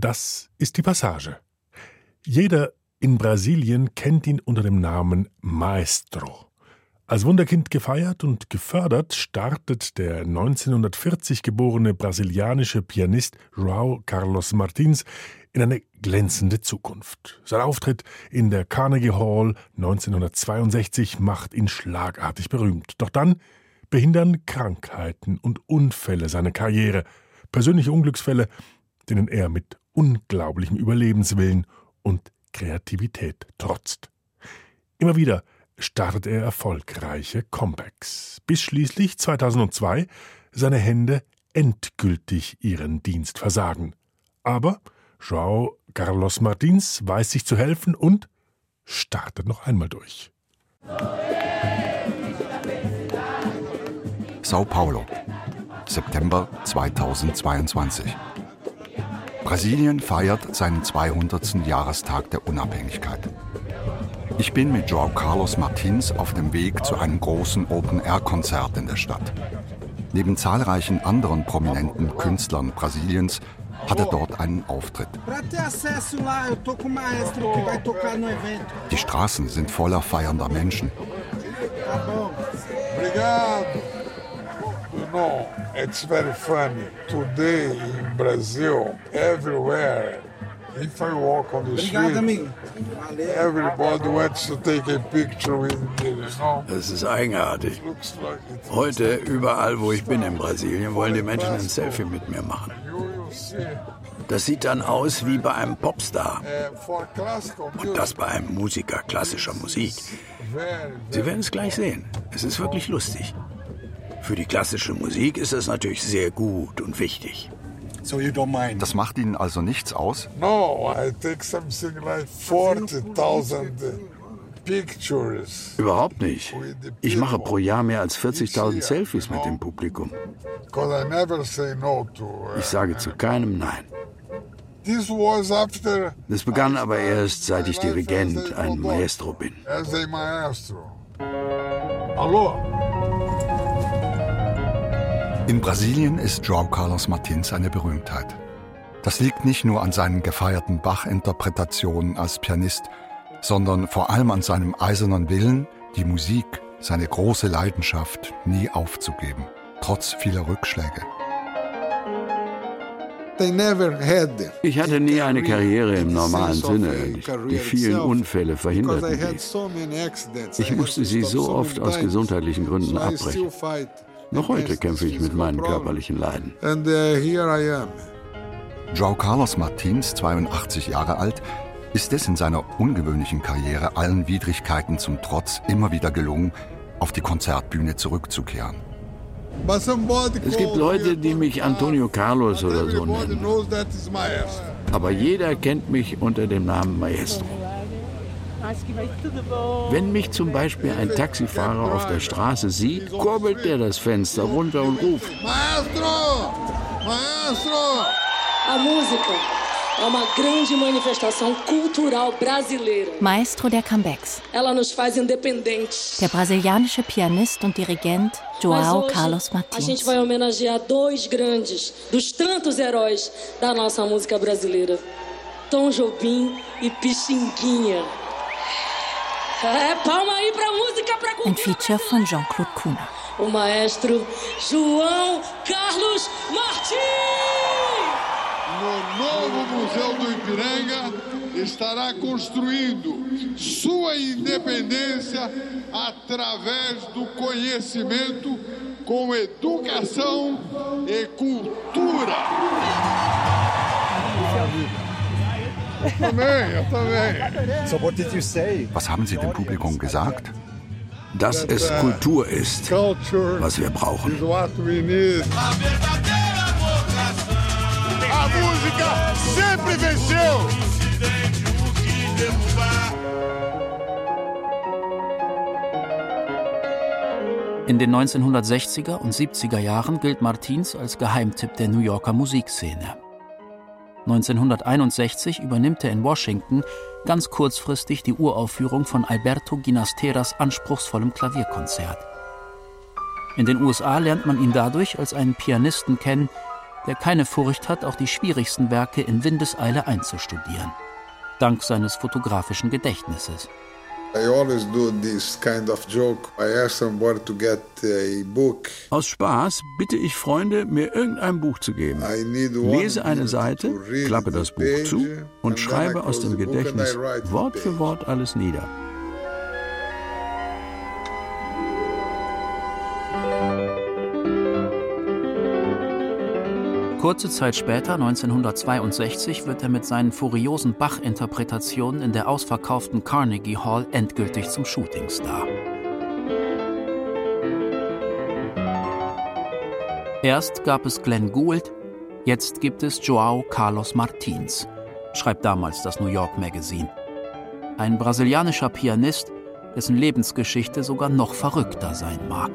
Das ist die Passage. Jeder in Brasilien kennt ihn unter dem Namen Maestro. Als Wunderkind gefeiert und gefördert startet der 1940 geborene brasilianische Pianist João Carlos Martins in eine glänzende Zukunft. Sein Auftritt in der Carnegie Hall 1962 macht ihn schlagartig berühmt. Doch dann behindern Krankheiten und Unfälle seine Karriere, persönliche Unglücksfälle, denen er mit unglaublichem Überlebenswillen und Kreativität trotzt. Immer wieder startet er erfolgreiche Comebacks, bis schließlich 2002 seine Hände endgültig ihren Dienst versagen. Aber João Carlos Martins weiß sich zu helfen und startet noch einmal durch. Sao Paulo, September 2022. Brasilien feiert seinen 200. Jahrestag der Unabhängigkeit. Ich bin mit João Carlos Martins auf dem Weg zu einem großen Open-Air-Konzert in der Stadt. Neben zahlreichen anderen prominenten Künstlern Brasiliens hat er dort einen Auftritt. Die Straßen sind voller feiernder Menschen. Know, it's very funny. Today in Brazil, everywhere, if I walk on the street, everybody wants to take a picture with me, you know? Das ist eigenartig. Looks like it. Heute, überall, wo ich bin in Brasilien, wollen die Menschen ein Selfie mit mir machen. Das sieht dann aus wie bei einem Popstar. Uh, Und music, das bei einem Musiker klassischer Musik. Sie werden es gleich sehen. Es ist wirklich lustig. Für die klassische Musik ist das natürlich sehr gut und wichtig. So you don't mind. Das macht Ihnen also nichts aus? No, I take something like 40,000 pictures. Überhaupt nicht. Ich mache pro Jahr mehr als 40.000 Selfies mit dem Publikum. Because I never say no to. Uh, Ich sage zu keinem Nein. this was after. Das begann aber erst, seit ich Dirigent, ein Maestro bin. As a maestro. Alô? In Brasilien ist João Carlos Martins eine Berühmtheit. Das liegt nicht nur an seinen gefeierten Bach-Interpretationen als Pianist, sondern vor allem an seinem eisernen Willen, die Musik, seine große Leidenschaft nie aufzugeben, trotz vieler Rückschläge. Ich hatte nie eine Karriere im normalen Sinne. Die vielen Unfälle verhinderten accidents. Ich musste sie so oft aus gesundheitlichen Gründen abbrechen. Noch heute kämpfe ich mit meinen körperlichen Leiden. And uh, here I am. João Carlos Martins, 82 Jahre alt, ist es in seiner ungewöhnlichen Karriere allen Widrigkeiten zum Trotz immer wieder gelungen, auf die Konzertbühne zurückzukehren. Es gibt Leute, die mich Antonio Carlos oder so nennen. Aber jeder kennt mich unter dem Namen Maestro. Wenn mich zum Beispiel ein Taxifahrer auf der Straße sieht, kurbelt der das Fenster runter und ruft. Maestro! Maestro! A música é uma grande manifestação cultural brasileira. Maestro der Comebacks, Ela nos faz independentes. der brasilianische Pianist und Dirigent João hoje, Carlos a Martins. gente vai homenagear dois grandes, dos tantos heróis da nossa música brasileira. Tom Jobim e Pixinguinha. É, palma aí pra música, pra Ein cultura Feature von Jean-Claude Kuhner. o maestro João Carlos Martins. No novo Museu do Ipiranga estará construindo sua independência através do conhecimento com educação e cultura. Was haben Sie dem Publikum gesagt? Dass es Kultur ist, was wir brauchen. In den 1960er und 70er Jahren gilt Martins als Geheimtipp der New Yorker Musikszene. 1961 übernimmt er in Washington ganz kurzfristig die Uraufführung von Alberto Ginasteras anspruchsvollem Klavierkonzert. In den USA lernt man ihn dadurch als einen Pianisten kennen, der keine Furcht hat, auch die schwierigsten Werke in Windeseile einzustudieren. Dank seines fotografischen Gedächtnisses. Aus Spaß bitte ich Freunde, mir irgendein Buch zu geben. Lese eine Seite, klappe das Buch zu und schreibe aus dem Gedächtnis Wort für Wort alles nieder. Kurze Zeit später, 1962, wird er mit seinen furiosen Bach-Interpretationen in der ausverkauften Carnegie Hall endgültig zum Shootingstar. Erst gab es Glenn Gould, jetzt gibt es Joao Carlos Martins, schreibt damals das New York Magazine. Ein brasilianischer Pianist, dessen Lebensgeschichte sogar noch verrückter sein mag.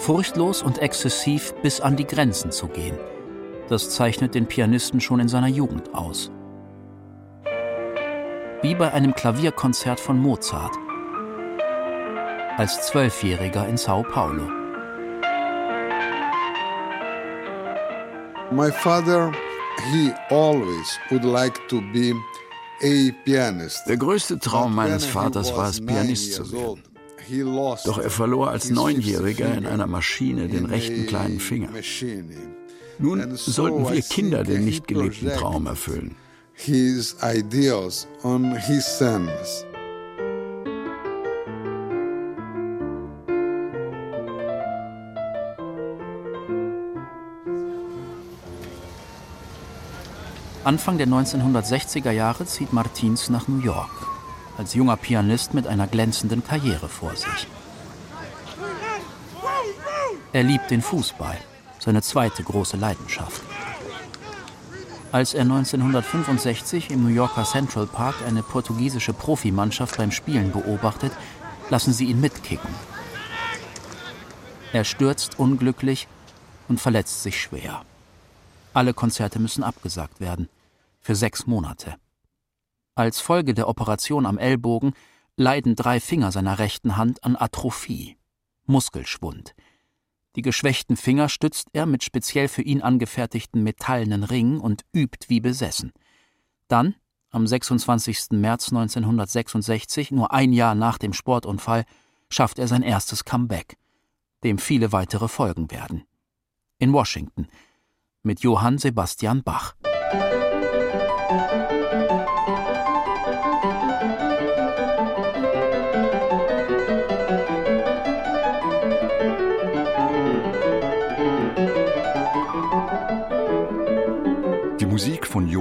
Furchtlos und exzessiv bis an die Grenzen zu gehen. Das zeichnet den Pianisten schon in seiner Jugend aus. Wie bei einem Klavierkonzert von Mozart. Als Zwölfjähriger in Sao Paulo. My father, he always would like to be a pianist. Der größte Traum meines Vaters war es, Pianist zu werden. Doch er verlor als Neunjähriger in einer Maschine den rechten kleinen Finger. Nun sollten wir Kinder den nicht gelebten Traum erfüllen. His ideals on his sons. Anfang der 1960er Jahre zieht Martins nach New York als junger Pianist mit einer glänzenden Karriere vor sich. Er liebt den Fußball, seine zweite große Leidenschaft. Als er 1965 im New Yorker Central Park eine portugiesische Profimannschaft beim Spielen beobachtet, lassen sie ihn mitkicken. Er stürzt unglücklich und verletzt sich schwer. Alle Konzerte müssen abgesagt werden. Für sechs Monate. Als Folge der Operation am Ellbogen leiden drei Finger seiner rechten Hand an Atrophie, Muskelschwund. Die geschwächten Finger stützt er mit speziell für ihn angefertigten metallenen Ringen und übt wie besessen. Dann, am 26. März 1966, nur ein Jahr nach dem Sportunfall, schafft er sein erstes Comeback, dem viele weitere folgen werden. In Washington mit Johann Sebastian Bach. Musik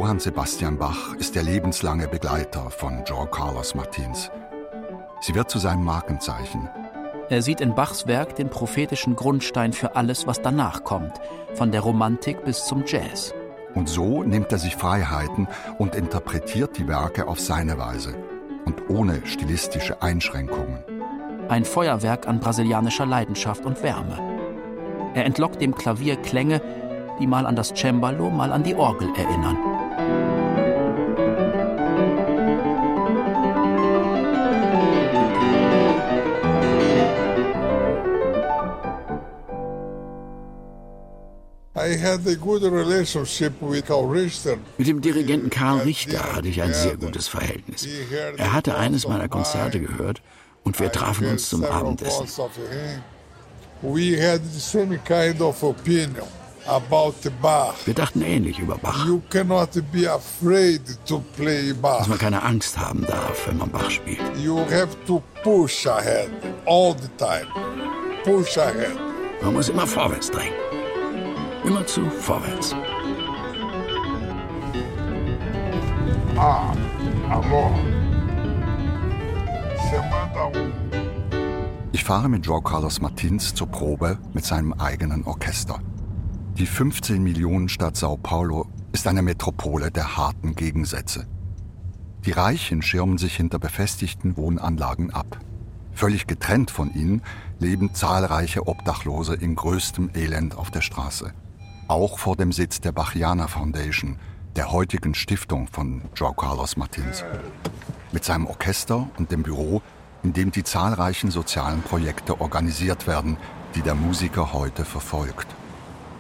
Johann Sebastian Bach ist der lebenslange Begleiter von Joe Carlos Martins. Sie wird zu seinem Markenzeichen. Er sieht in Bachs Werk den prophetischen Grundstein für alles, was danach kommt, von der Romantik bis zum Jazz. Und so nimmt er sich Freiheiten und interpretiert die Werke auf seine Weise und ohne stilistische Einschränkungen. Ein Feuerwerk an brasilianischer Leidenschaft und Wärme. Er entlockt dem Klavier Klänge, die mal an das Cembalo, mal an die Orgel erinnern. Mit dem Dirigenten Karl Richter hatte ich ein sehr gutes Verhältnis. Er hatte eines meiner Konzerte gehört und wir trafen uns zum Abendessen. We had the same kind of opinion. Wir dachten ähnlich über Bach. Dass man keine Angst haben darf, wenn man Bach spielt. Man muss immer vorwärts drängen. Immer zu vorwärts. Ah. Ich fahre mit Joe Carlos Martins zur Probe mit seinem eigenen Orchester. Die 15 Millionen Stadt Sao Paulo ist eine Metropole der harten Gegensätze. Die Reichen schirmen sich hinter befestigten Wohnanlagen ab. Völlig getrennt von ihnen leben zahlreiche Obdachlose in größtem Elend auf der Straße. Auch vor dem Sitz der Bachiana Foundation, der heutigen Stiftung von João Carlos Martins. Mit seinem Orchester und dem Büro, in dem die zahlreichen sozialen Projekte organisiert werden, die der Musiker heute verfolgt.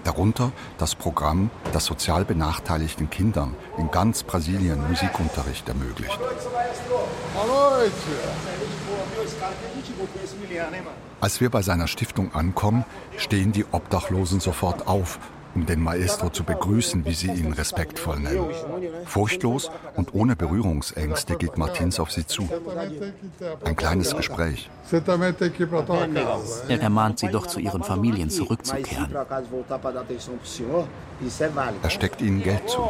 Darunter das Programm, das sozial benachteiligten Kindern in ganz Brasilien Musikunterricht ermöglicht. Als wir bei seiner Stiftung ankommen, stehen die Obdachlosen sofort auf um den Maestro zu begrüßen, wie sie ihn respektvoll nennen. Furchtlos und ohne Berührungsängste geht Martins auf sie zu. Ein kleines Gespräch. Er ermahnt sie doch zu ihren Familien zurückzukehren. Er steckt ihnen Geld zu.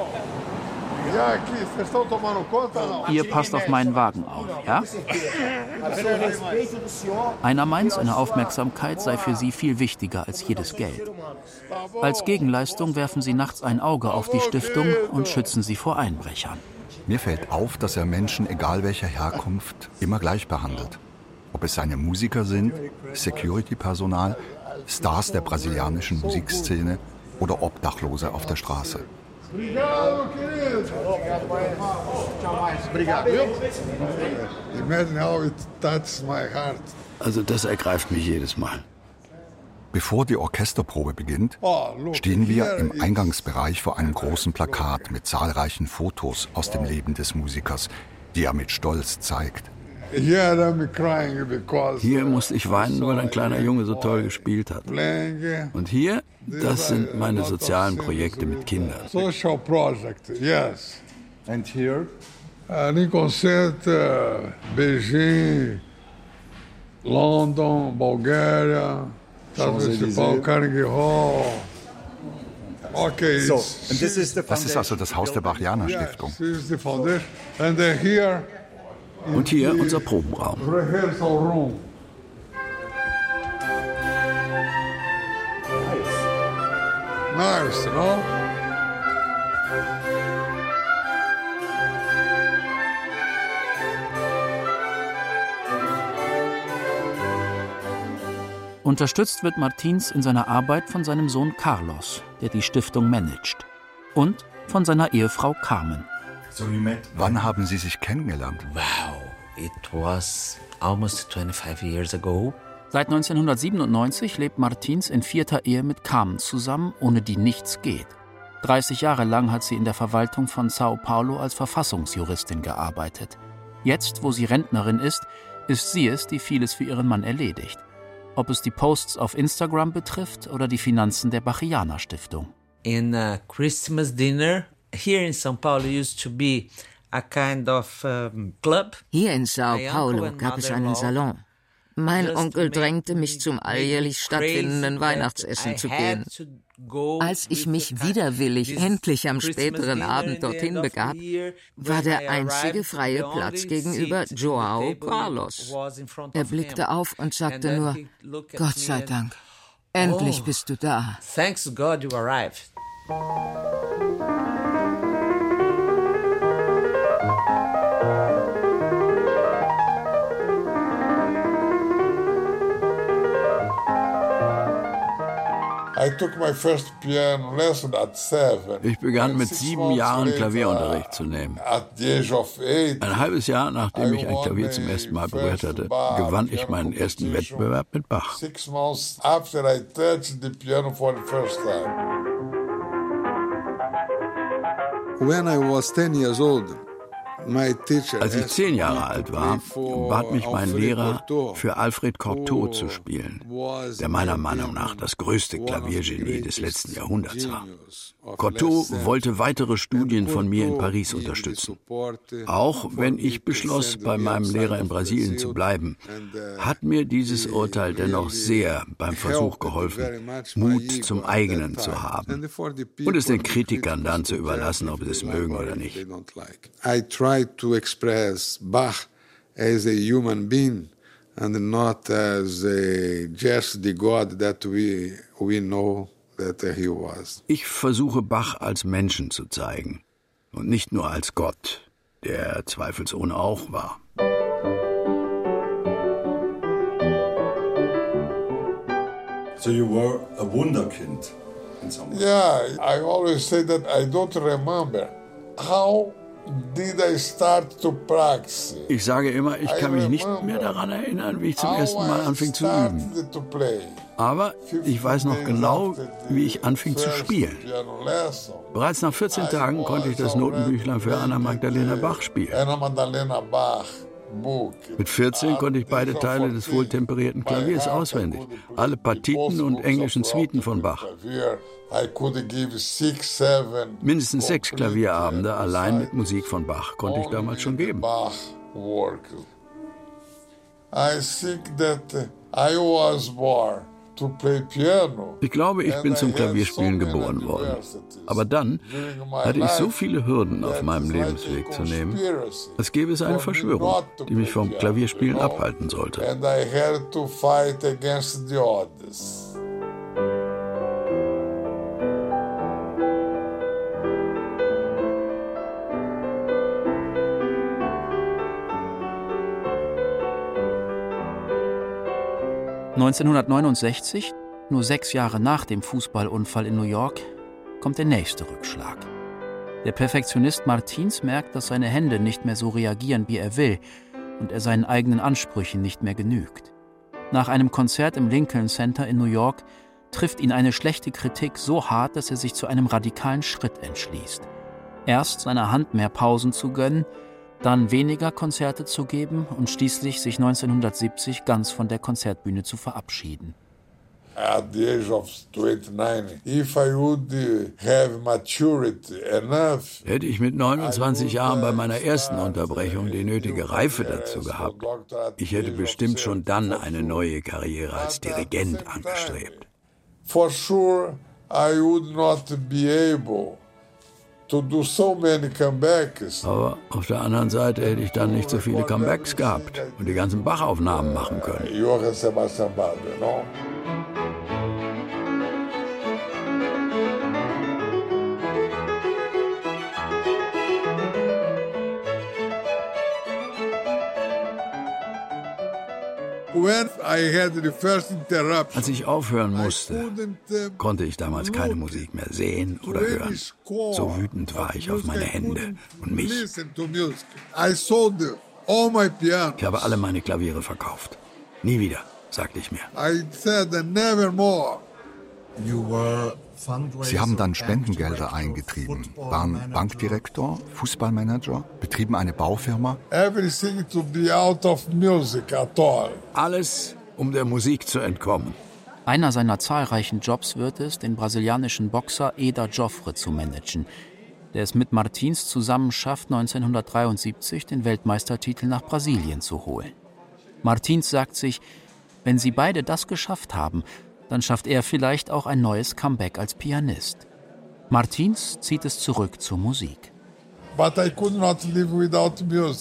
Ihr passt auf meinen Wagen auf, ja? Einer meint, seine Aufmerksamkeit sei für sie viel wichtiger als jedes Geld. Als Gegenleistung werfen sie nachts ein Auge auf die Stiftung und schützen sie vor Einbrechern. Mir fällt auf, dass er Menschen, egal welcher Herkunft, immer gleich behandelt. Ob es seine Musiker sind, Security-Personal, Stars der brasilianischen Musikszene oder Obdachlose auf der Straße. Obrigado, querido. Obrigado. Imagine how it touches my heart. Also das ergreift mich jedes Mal. Bevor die Orchesterprobe beginnt, oh, stehen wir im Eingangsbereich vor einem großen Plakat mit zahlreichen Fotos aus dem Leben des Musikers, die er mit Stolz zeigt. Hier musste ich weinen, weil ein kleiner Junge so toll gespielt hat. Und hier, das sind meine sozialen Projekte mit Kindern. Social project, yes. And here? Ali Concerto, Beijing, London, Bulgária, Municipal, Carnegie Hall. Okay, so, das ist also das Haus der Barianer Stiftung. And here und hier unser Probenraum. Nice, no? Unterstützt wird Martins in seiner Arbeit von seinem Sohn Carlos, der die Stiftung managt, und von seiner Ehefrau Carmen. Wann haben Sie sich kennengelernt? It was almost 25 years ago. Seit 1997 lebt Martins in vierter Ehe mit Carmen zusammen, ohne die nichts geht. 30 Jahre lang hat sie in der Verwaltung von Sao Paulo als Verfassungsjuristin gearbeitet. Jetzt, wo sie Rentnerin ist, ist sie es, die vieles für ihren Mann erledigt. Ob es die Posts auf Instagram betrifft oder die Finanzen der Bachiana Stiftung. In Christmas dinner here in São Paulo used to be a kind of um, club. Hier in Sao Paulo gab es einen Salon. Mein Onkel drängte mich zum alljährlich stattfindenden Weihnachtsessen zu gehen. Als ich mich widerwillig endlich am späteren Abend dorthin begab, war der einzige freie Platz gegenüber Joao Carlos. Er blickte auf und sagte nur, Gott sei Dank, endlich oh, bist du da. Thanks God you arrived. Ich begann mit sieben Jahren Klavierunterricht zu nehmen. Ein halbes Jahr nachdem ich ein Klavier zum ersten Mal berührt hatte, gewann ich meinen ersten Wettbewerb mit Bach. When I was 10 years old, als ich zehn Jahre alt war, bat mich mein Lehrer, für Alfred Cortot zu spielen, der meiner Meinung nach das größte Klaviergenie des letzten Jahrhunderts war. Cortot wollte weitere Studien von mir in Paris unterstützen. Auch wenn ich beschloss, bei meinem Lehrer in Brasilien zu bleiben, hat mir dieses Urteil dennoch sehr beim Versuch geholfen, Mut zum eigenen zu haben und es den Kritikern dann zu überlassen, ob sie es mögen oder nicht. I tried to express Bach as a human being and not as a just the God that we, we know ich versuche Bach als Menschen zu zeigen und nicht nur als Gott, der zweifelsohne auch war. So you were a Wunderkind in some way. Yeah, I always say that I don't remember how Ich sage immer, ich kann mich nicht mehr daran erinnern, wie ich zum ersten Mal anfing zu üben. Aber ich weiß noch genau, wie ich anfing zu spielen. Bereits nach 14 Tagen konnte ich das Notenbüchlein für Anna Magdalena Bach spielen. Mit 14 konnte ich beide Teile des wohltemperierten Klaviers auswendig, alle Partiten und englischen Suiten von Bach. Mindestens sechs Klavierabende allein mit Musik von Bach konnte ich damals schon geben. I think that I was born ich glaube, ich bin zum Klavierspielen geboren worden. Aber dann hatte ich so viele Hürden auf meinem Lebensweg zu nehmen, als gäbe es eine Verschwörung, die mich vom Klavierspielen abhalten sollte. 1969, nur sechs Jahre nach dem Fußballunfall in New York, kommt der nächste Rückschlag. Der Perfektionist Martins merkt, dass seine Hände nicht mehr so reagieren, wie er will, und er seinen eigenen Ansprüchen nicht mehr genügt. Nach einem Konzert im Lincoln Center in New York trifft ihn eine schlechte Kritik so hart, dass er sich zu einem radikalen Schritt entschließt. Erst seiner Hand mehr Pausen zu gönnen, dann weniger Konzerte zu geben und schließlich sich 1970 ganz von der Konzertbühne zu verabschieden. Hätte ich mit 29 Jahren bei meiner ersten Unterbrechung die nötige Reife dazu gehabt, ich hätte bestimmt schon dann eine neue Karriere als Dirigent angestrebt. For sure I would not be able aber auf der anderen Seite hätte ich dann nicht so viele Comebacks gehabt und die ganzen Bachaufnahmen machen können. Als ich aufhören musste, uh, konnte ich damals keine Musik mehr sehen oder hören. So wütend war ich auf meine Hände und mich. Ich habe alle meine Klaviere verkauft. Nie wieder, sagte ich mir. Sie haben dann Spendengelder eingetrieben, waren Bankdirektor, Fußballmanager, betrieben eine Baufirma. Alles, um der Musik zu entkommen. Einer seiner zahlreichen Jobs wird es, den brasilianischen Boxer Eda Joffre zu managen, der es mit Martins zusammen schafft, 1973 den Weltmeistertitel nach Brasilien zu holen. Martins sagt sich, wenn sie beide das geschafft haben, dann schafft er vielleicht auch ein neues Comeback als Pianist. Martins zieht es zurück zur Musik.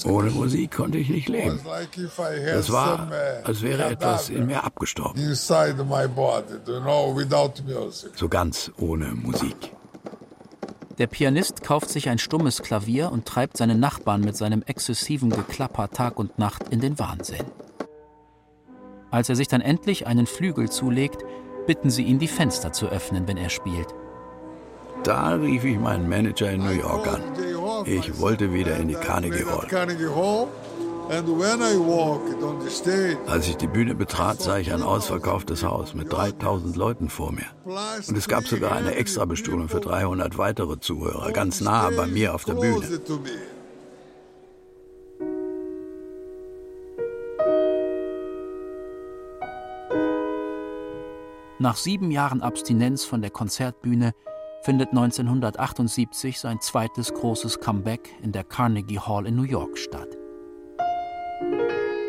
Ohne Musik konnte ich nicht leben. Es war, als wäre etwas in mir abgestorben. So ganz ohne Musik. Der Pianist kauft sich ein stummes Klavier und treibt seinen Nachbarn mit seinem exzessiven Geklapper Tag und Nacht in den Wahnsinn. Als er sich dann endlich einen Flügel zulegt, bitten sie ihn, die Fenster zu öffnen, wenn er spielt. Da rief ich meinen Manager in New York an. Ich wollte wieder in die Carnegie Hall. Als ich die Bühne betrat, sah ich ein ausverkauftes Haus mit 3000 Leuten vor mir. Und es gab sogar eine Extrabestuhlung für 300 weitere Zuhörer, ganz nah bei mir auf der Bühne. Nach sieben Jahren Abstinenz von der Konzertbühne findet 1978 sein zweites großes Comeback in der Carnegie Hall in New York statt.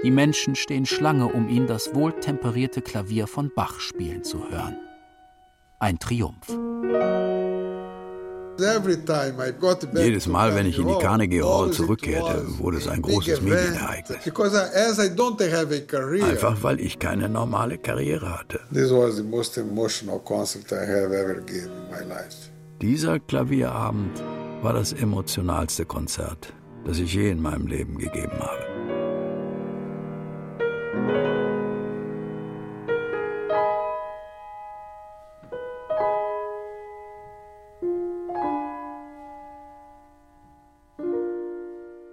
Die Menschen stehen Schlange, um ihn das wohltemperierte Klavier von Bach spielen zu hören. Ein Triumph. Jedes Mal, wenn ich in die Carnegie Hall zurückkehrte, wurde es ein großes Medienereignis. Einfach weil ich keine normale Karriere hatte. Dieser Klavierabend war das emotionalste Konzert, das ich je in meinem Leben gegeben habe.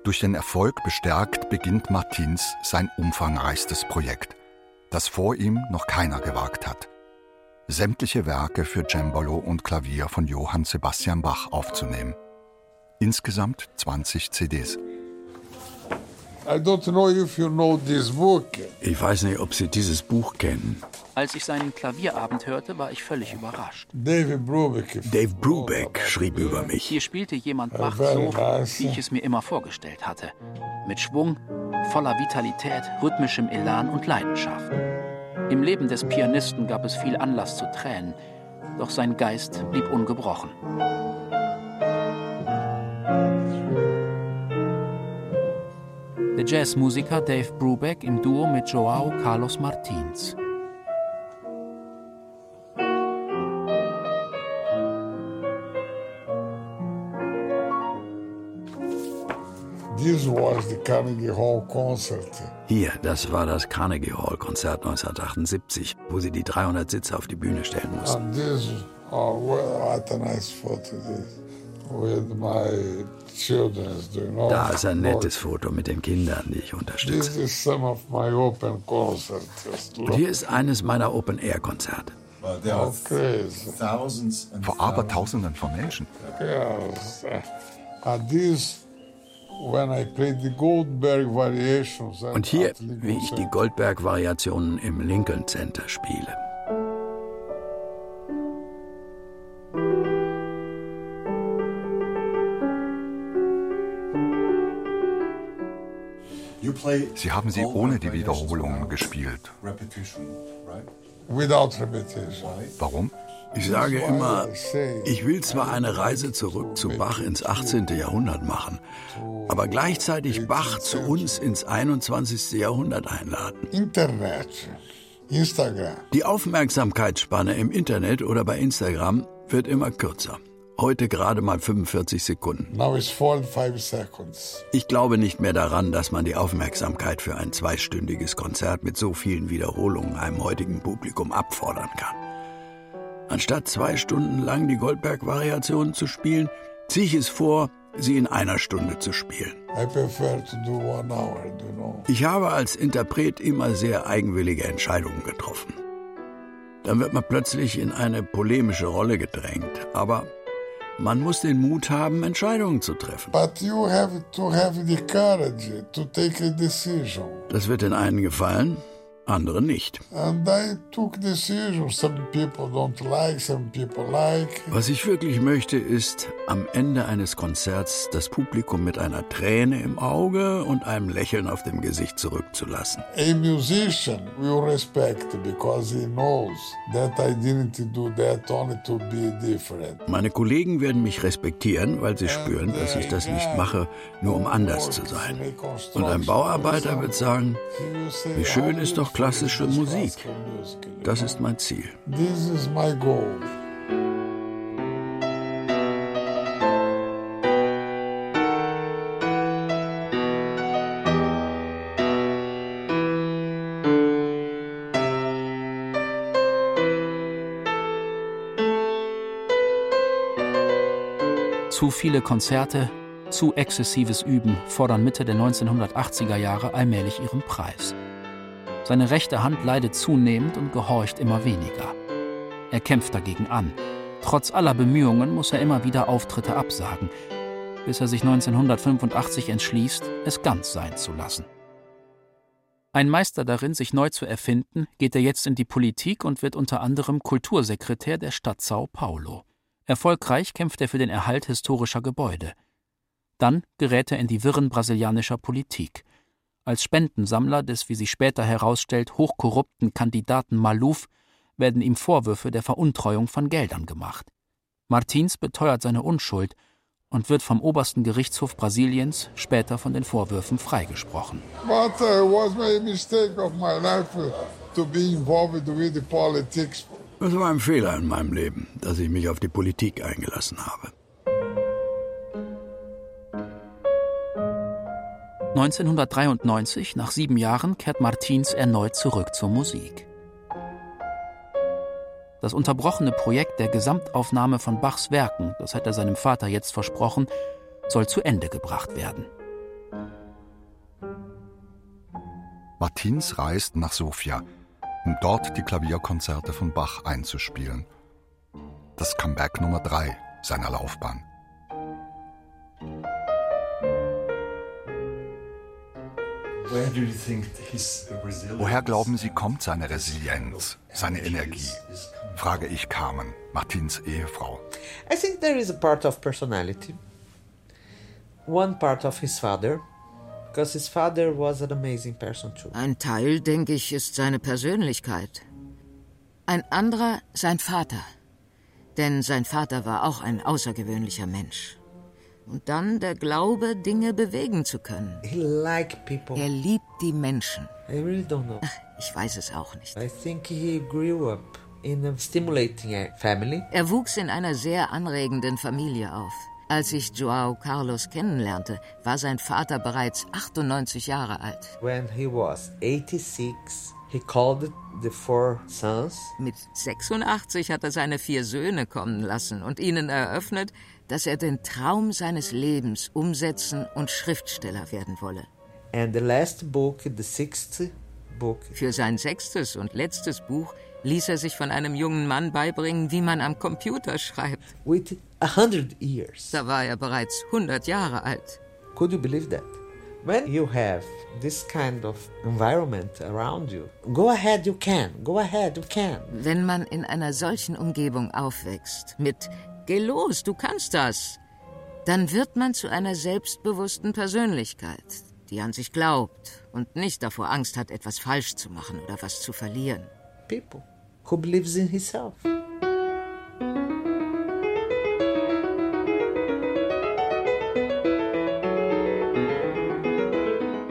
Durch den Erfolg bestärkt beginnt Martins sein umfangreichstes Projekt, das vor ihm noch keiner gewagt hat. Sämtliche Werke für Cembalo und Klavier von Johann Sebastian Bach aufzunehmen. Insgesamt 20 CDs. Ich weiß nicht, ob Sie dieses Buch kennen. Als ich seinen Klavierabend hörte, war ich völlig überrascht. Dave Brubeck. Dave Brubeck schrieb über mich. Hier spielte jemand Bach so, wie ich es mir immer vorgestellt hatte. Mit Schwung, voller Vitalität, rhythmischem Elan und Leidenschaft. Im Leben des Pianisten gab es viel Anlass zu Tränen, doch sein Geist blieb ungebrochen. Der Jazzmusiker Dave Brubeck im Duo mit Joao Carlos Martins. Hier, das war das Carnegie Hall Konzert 1978, wo sie die 300 Sitze auf die Bühne stellen mussten. Oh, what a nice photo this. With my children, you know. Da ist ein nettes Foto mit den Kindern, die ich unterstütze. This is some of my open concerts. Und hier ist eines meiner Open-Air-Konzerte. Vor aber Tausenden von Menschen. Yes. And this Und hier, wie ich die Goldberg-Variationen im Lincoln Center spiele. Sie haben sie ohne die Wiederholungen gespielt. Warum? Ich sage immer, ich will zwar eine Reise zurück zu Bach ins 18. Jahrhundert machen, aber gleichzeitig Bach zu uns ins 21. Jahrhundert einladen. Internet, Instagram. Die Aufmerksamkeitsspanne im Internet oder bei Instagram wird immer kürzer. Heute gerade mal 45 Sekunden. Now it's 45 seconds. Ich glaube nicht mehr daran, dass man die Aufmerksamkeit für ein zweistündiges Konzert mit so vielen Wiederholungen einem heutigen Publikum abfordern kann. Anstatt zwei Stunden lang die Goldberg-Variationen zu spielen, ziehe ich es vor, sie in einer Stunde zu spielen. Ich habe als Interpret immer sehr eigenwillige Entscheidungen getroffen. Dann wird man plötzlich in eine polemische Rolle gedrängt, aber man muss den Mut haben, Entscheidungen zu treffen. But you have to have the courage to take a decision. Das wird den einen gefallen, andere nicht. And I took decisions. Some people don't like, some people like. Was ich wirklich möchte, ist am Ende eines Konzerts das Publikum mit einer Träne im Auge und einem Lächeln auf dem Gesicht zurückzulassen. A musician will respect because he knows that I didn't do that only to be different. Meine Kollegen werden mich respektieren, weil sie spüren, dass ich das nicht mache, nur um anders zu sein. Und ein Bauarbeiter wird sagen, wie schön ist doch klassische Musik. Das ist mein Ziel. This is my goal. Zu viele Konzerte, zu exzessives Üben fordern Mitte der 1980er Jahre allmählich ihren Preis. Seine rechte Hand leidet zunehmend und gehorcht immer weniger. Er kämpft dagegen an. Trotz aller Bemühungen muss er immer wieder Auftritte absagen, bis er sich 1985 entschließt, es ganz sein zu lassen. Ein Meister darin, sich neu zu erfinden, geht er jetzt in die Politik und wird unter anderem Kultursekretär der Stadt Sao Paulo. Erfolgreich kämpft er für den Erhalt historischer Gebäude. Dann gerät er in die Wirren brasilianischer Politik. Als Spendensammler des, wie sich später herausstellt, hochkorrupten Kandidaten Maluf werden ihm Vorwürfe der Veruntreuung von Geldern gemacht. Martins beteuert seine Unschuld und wird vom obersten Gerichtshof Brasiliens später von den Vorwürfen freigesprochen. But uh, was my mistake of my life to be involved with the politics. Es war ein Fehler in meinem Leben, dass ich mich auf die Politik eingelassen habe. 1993, nach sieben Jahren, kehrt Martins erneut zurück zur Musik. Das unterbrochene Projekt der Gesamtaufnahme von Bachs Werken, das hat er seinem Vater jetzt versprochen, soll zu Ende gebracht werden. Martins reist nach Sofia, um dort die Klavierkonzerte von Bach einzuspielen. Das Comeback Nummer 3 seiner Laufbahn. Woher glauben Sie, kommt seine Resilienz, seine Energie? Frage ich Carmen, Martins Ehefrau. I think there is a part of personality. One part of his father, because his father was an amazing person too. Ein Teil, denke ich, ist seine Persönlichkeit. Ein anderer sein Vater. Denn sein Vater war auch ein außergewöhnlicher Mensch. Und dann der Glaube, Dinge bewegen zu können. He liked people. Er liebt die Menschen. I really don't know. Ach, ich weiß es auch nicht. I think he grew up in a stimulating family. Er wuchs in einer sehr anregenden Familie auf. Als ich Joao Carlos kennenlernte, war sein Vater bereits 98 Jahre alt. When he was 86, he called the four sons. Mit 86 hat er seine vier Söhne kommen lassen und ihnen eröffnet, dass er den Traum seines Lebens umsetzen und Schriftsteller werden wolle. And the last book, the sixth book. Für sein sechstes und letztes Buch ließ er sich von einem jungen Mann beibringen, wie man am Computer schreibt. With a hundred years. Da war er bereits 100 Jahre alt. Could you believe that? When you have this kind of environment around you, go ahead, you can. Go ahead, you can. Wenn man in einer solchen Umgebung aufwächst, mit Geh los, du kannst das, dann wird man zu einer selbstbewussten Persönlichkeit, die an sich glaubt und nicht davor Angst hat, etwas falsch zu machen oder was zu verlieren. People who believes in himself.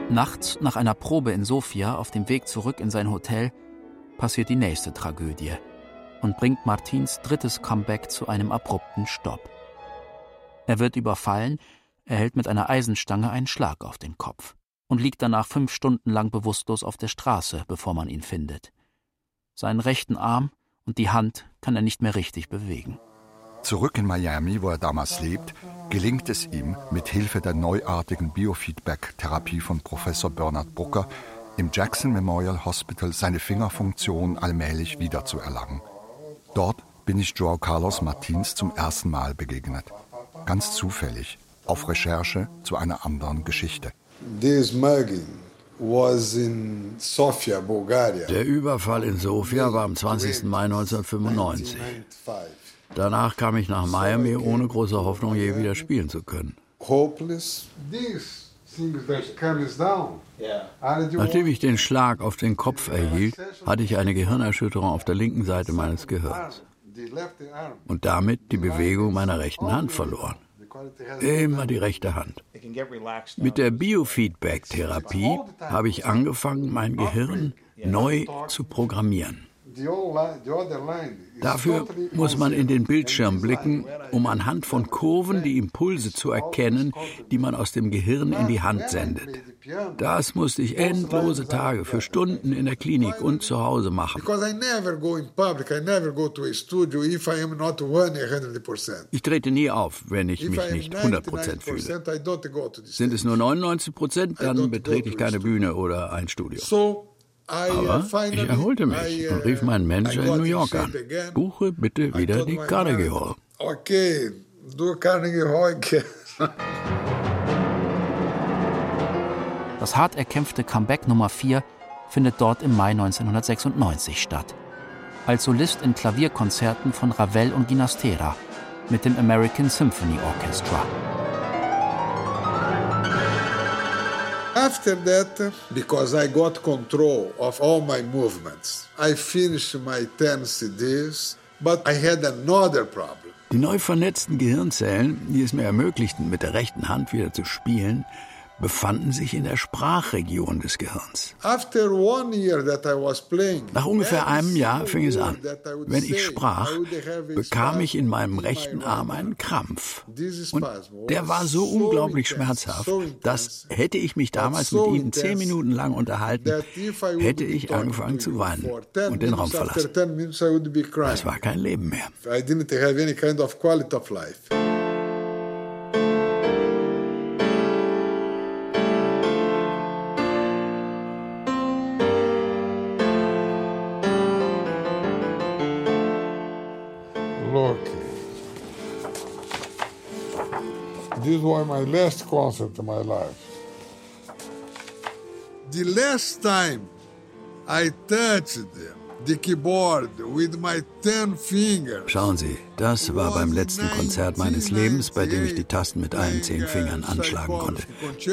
Nachts nach einer Probe in Sofia auf dem Weg zurück in sein Hotel passiert die nächste Tragödie und bringt Martins drittes Comeback zu einem abrupten Stopp. Er wird überfallen, erhält mit einer Eisenstange einen Schlag auf den Kopf und liegt danach fünf Stunden lang bewusstlos auf der Straße, bevor man ihn findet. Seinen rechten Arm und die Hand kann er nicht mehr richtig bewegen. Zurück in Miami, wo er damals lebt, gelingt es ihm, mit Hilfe der neuartigen Biofeedback-Therapie von Professor Bernard Brucker im Jackson Memorial Hospital seine Fingerfunktion allmählich wiederzuerlangen. Dort bin ich Joao Carlos Martins zum ersten Mal begegnet. Ganz zufällig, auf Recherche zu einer anderen Geschichte. This mugging was in Sofia, Bulgaria. Der Überfall in Sofia war am 20. Mai 1995. Danach kam ich nach Miami ohne große Hoffnung, je wieder spielen zu können. Nachdem ich den Schlag auf den Kopf erhielt, hatte ich eine Gehirnerschütterung auf der linken Seite meines Gehirns. Und damit die Bewegung meiner rechten Hand verloren. Immer die rechte Hand. Mit der Biofeedback-Therapie habe ich angefangen, mein Gehirn neu zu programmieren. Dafür muss man in den Bildschirm blicken, um anhand von Kurven die Impulse zu erkennen, die man aus dem Gehirn in die Hand sendet. Das musste ich endlose Tage für Stunden in der Klinik und zu Hause machen. Ich trete nie auf, wenn ich mich nicht 100% fühle. Sind es nur 99%, dann betrete ich keine Bühne oder ein Studio. Aber ich erholte mich und rief meinen Manager in New York an. Buche bitte wieder die Carnegie Hall. Okay, du Carnegie Hall. Das hart erkämpfte Comeback Nummer 4 findet dort im Mai 1996 statt. Als Solist in Klavierkonzerten von Ravel und Ginastera mit dem American Symphony Orchestra. After that, because I got control of all my movements, I finished my 10 CDs, but I had another problem. Die neu vernetzten Gehirnzellen, die es mir ermöglichten, mit der rechten Hand wieder zu spielen, befanden sich in der Sprachregion des Gehirns. Nach ungefähr einem Jahr fing es an. Wenn ich sprach, bekam ich in meinem rechten Arm einen Krampf. Und der war so unglaublich schmerzhaft, dass hätte ich mich damals mit ihnen zehn Minuten lang unterhalten, hätte ich angefangen zu weinen und den Raum verlassen. Das war kein Leben mehr. Was my last concert in my life. The last time I touched the keyboard with my ten fingers. Schauen Sie, das war beim letzten Konzert meines Lebens, bei dem ich die Tasten mit allen zehn Fingern anschlagen konnte.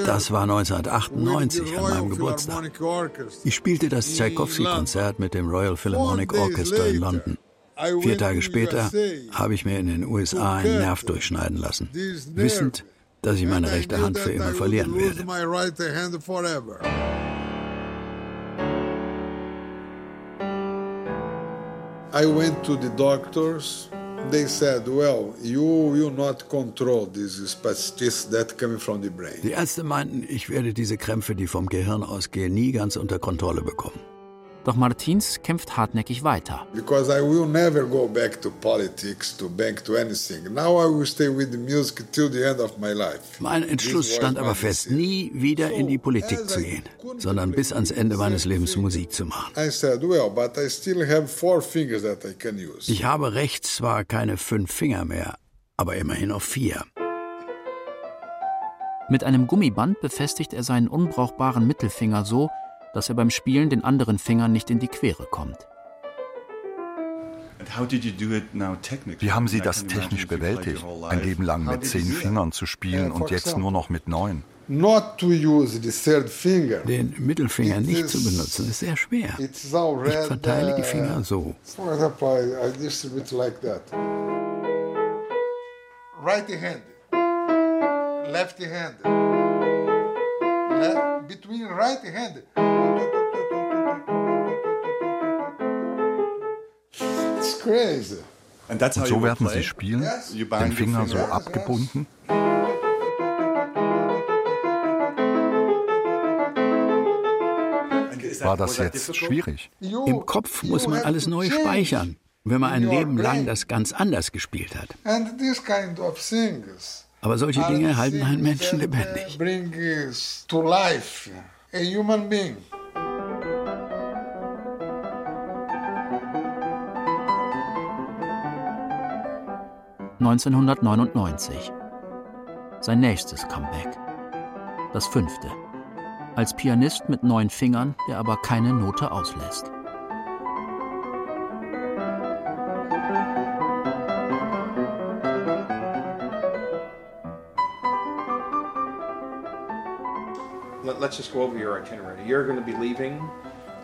Das war 1998 an meinem Geburtstag. Ich spielte das Tchaikovsky-Konzert mit dem Royal Philharmonic Orchestra in London. Vier Tage später habe ich mir in den USA einen Nerv durchschneiden lassen, wissend, dass ich meine rechte Hand für immer verlieren werde. I went to the doctors. They said, well, you will not control these spasticity that coming from the brain. Die Ärzte meinten, ich werde diese Krämpfe, die vom Gehirn ausgehen, nie ganz unter Kontrolle bekommen. Doch Martins kämpft hartnäckig weiter. Because I will never go back to politics, to bank to anything. Now I will stay with the music till the end of my life. Mein Entschluss stand aber fest, nie wieder in die Politik zu gehen, sondern bis ans Ende meines Lebens Musik zu machen. Ich habe rechts zwar keine fünf Finger mehr, aber immerhin noch vier. Mit einem Gummiband befestigt er seinen unbrauchbaren Mittelfinger so, dass er beim Spielen den anderen Fingern nicht in die Quere kommt. Wie haben Sie das technisch bewältigt, ein Leben lang mit zehn Fingern zu spielen und jetzt nur noch mit neun? Den Mittelfinger nicht zu benutzen, ist sehr schwer. Ich verteile die Finger so. Right hand, left hand, between right hand. It's crazy. Und so werden Sie spielen, den Finger so abgebunden. War das jetzt schwierig? Im Kopf muss man alles neu speichern, wenn man ein Leben lang das ganz anders gespielt hat. Aber solche Dinge halten einen Menschen lebendig. to life a human being. ...1999. Sein nächstes Comeback. Das fünfte. Als Pianist mit neun Fingern, der aber keine Note auslässt. Let's just go over your itinerary. You're going to be leaving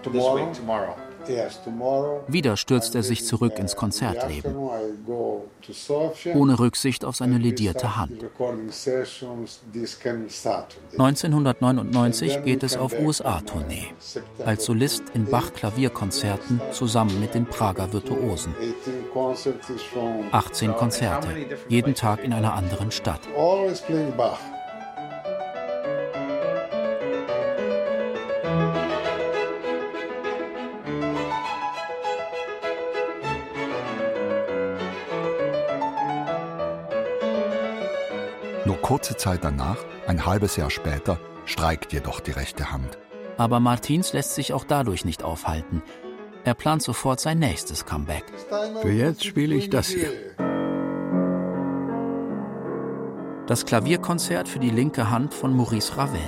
tomorrow. this week, tomorrow. Yes, tomorrow. Wieder stürzt er sich zurück ins Konzertleben, ohne Rücksicht auf seine ledierte Hand. 1999 geht es auf USA-Tournee, als Solist in Bach-Klavierkonzerten zusammen mit den Prager Virtuosen. 18 Konzerte, jeden Tag in einer anderen Stadt. Kurze Zeit danach, ein halbes Jahr später, streikt jedoch die rechte Hand. Aber Martins lässt sich auch dadurch nicht aufhalten. Er plant sofort sein nächstes Comeback. Für jetzt spiele ich das hier. Das Klavierkonzert für die linke Hand von Maurice Ravel.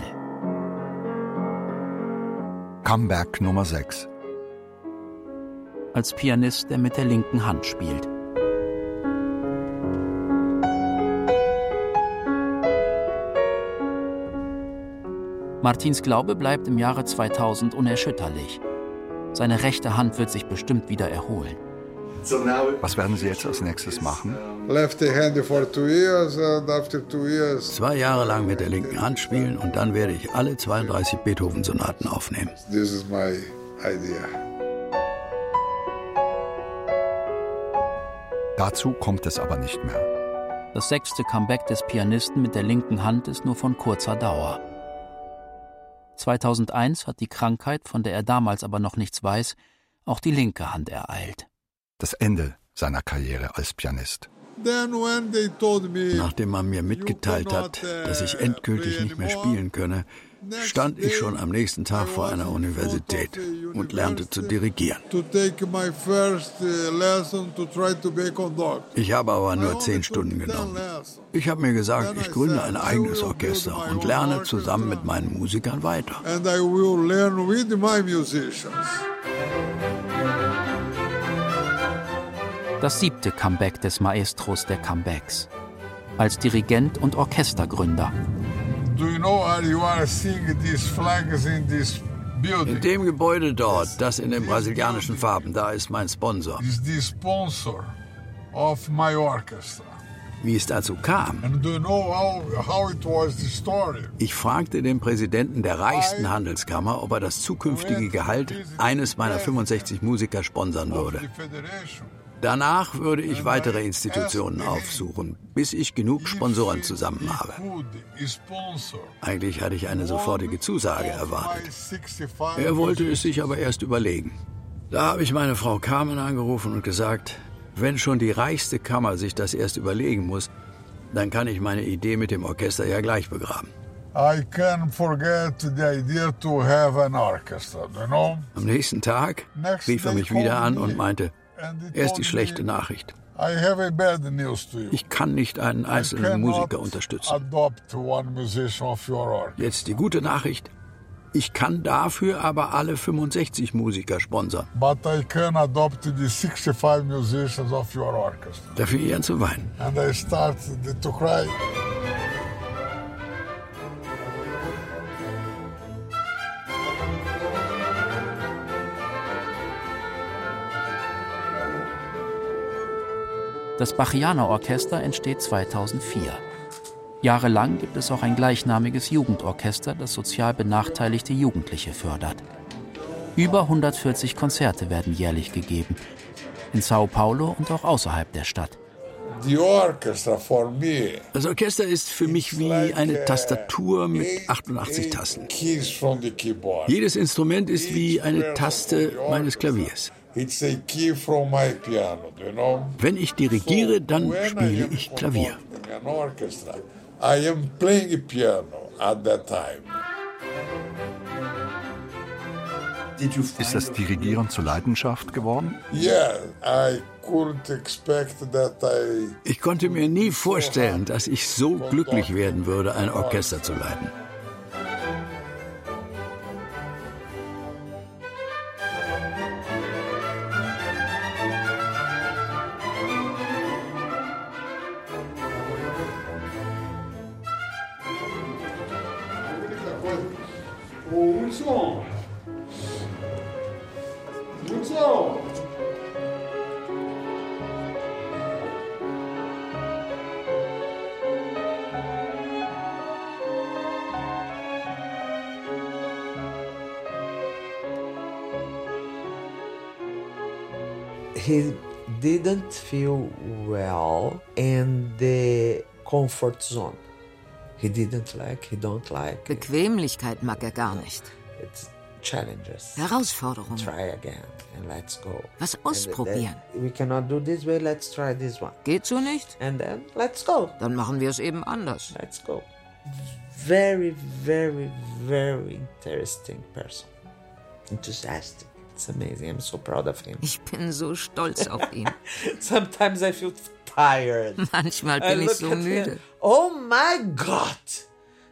Comeback Nummer 6. Als Pianist, der mit der linken Hand spielt. Martins Glaube bleibt im Jahre 2000 unerschütterlich. Seine rechte Hand wird sich bestimmt wieder erholen. Was werden Sie jetzt als nächstes machen? Zwei Jahre lang mit der linken Hand spielen und dann werde ich alle 32 Beethoven-Sonaten aufnehmen. This is my idea. Dazu kommt es aber nicht mehr. Das sechste Comeback des Pianisten mit der linken Hand ist nur von kurzer Dauer. 2001 hat die Krankheit, von der er damals aber noch nichts weiß, auch die linke Hand ereilt. Das Ende seiner Karriere als Pianist. Nachdem man mir mitgeteilt hat, dass ich endgültig nicht mehr spielen könne, stand ich schon am nächsten Tag vor einer Universität und lernte zu dirigieren. uh, Ich habe aber nur zehn Stunden genommen. Ich habe mir gesagt, ich gründe ein eigenes Orchester und lerne zusammen mit meinen Musikern weiter. And I will learn with my musicians. Das siebte Comeback des Maestros der Comebacks. Als Dirigent und Orchestergründer. Do you know where you are seeing these flags in this building? In dem Gebäude dort, das in den brasilianischen Farben, da ist mein Sponsor. Is the sponsor of my orchestra. Wie es dazu kam? And do you know how, how it was the story? Ich fragte den Präsidenten der reichsten Handelskammer, ob er das zukünftige Gehalt eines meiner 65 Musiker sponsern würde. Danach würde ich weitere Institutionen aufsuchen, bis ich genug Sponsoren zusammen habe. Eigentlich hatte ich eine sofortige Zusage erwartet. 65 Er wollte es sich aber erst überlegen. Da habe ich meine Frau Carmen angerufen und gesagt, wenn schon die reichste Kammer sich das erst überlegen muss, dann kann ich meine Idee mit dem Orchester ja gleich begraben. Am nächsten Tag rief er mich wieder an und meinte, erst die schlechte Nachricht. Ich kann nicht einen einzelnen Musiker unterstützen. Jetzt die gute Nachricht. Ich kann dafür aber alle 65 Musiker sponsern. But I can adopt the 65 musicians of your orchestra. Da fing ich an zu weinen. Das Bachianer Orchester entsteht 2004. Jahrelang gibt es auch ein gleichnamiges Jugendorchester, das sozial benachteiligte Jugendliche fördert. Über 140 Konzerte werden jährlich gegeben. In Sao Paulo und auch außerhalb der Stadt. Das Orchester ist für mich wie eine Tastatur mit 88 Tasten. Jedes Instrument ist wie eine Taste meines Klaviers. It's a key from my piano, you know? Wenn ich dirigiere, dann spiele am ich Klavier. conducting An orchestra. I am playing piano at that time. Ist das Dirigieren zur Leidenschaft geworden? Yeah, I couldn't expect that I Ich konnte mir nie vorstellen, dass ich so glücklich werden würde, ein Orchester zu leiten. Um som. he didn't feel well in the comfort zone. He didn't like, he don't like. Bequemlichkeit mag er gar nicht. Herausforderungen. Try again and let's go. Was ausprobieren. then we cannot do this way, let's try this one. Geht so nicht? And then let's go. Dann machen wir es eben anders. Let's go. Very, very, very interesting person. Enthusiastic. It's amazing. I'm so proud of him. Ich bin so stolz auf ihn. Sometimes I feel tired. Manchmal I bin ich look so at him, müde. Oh my God!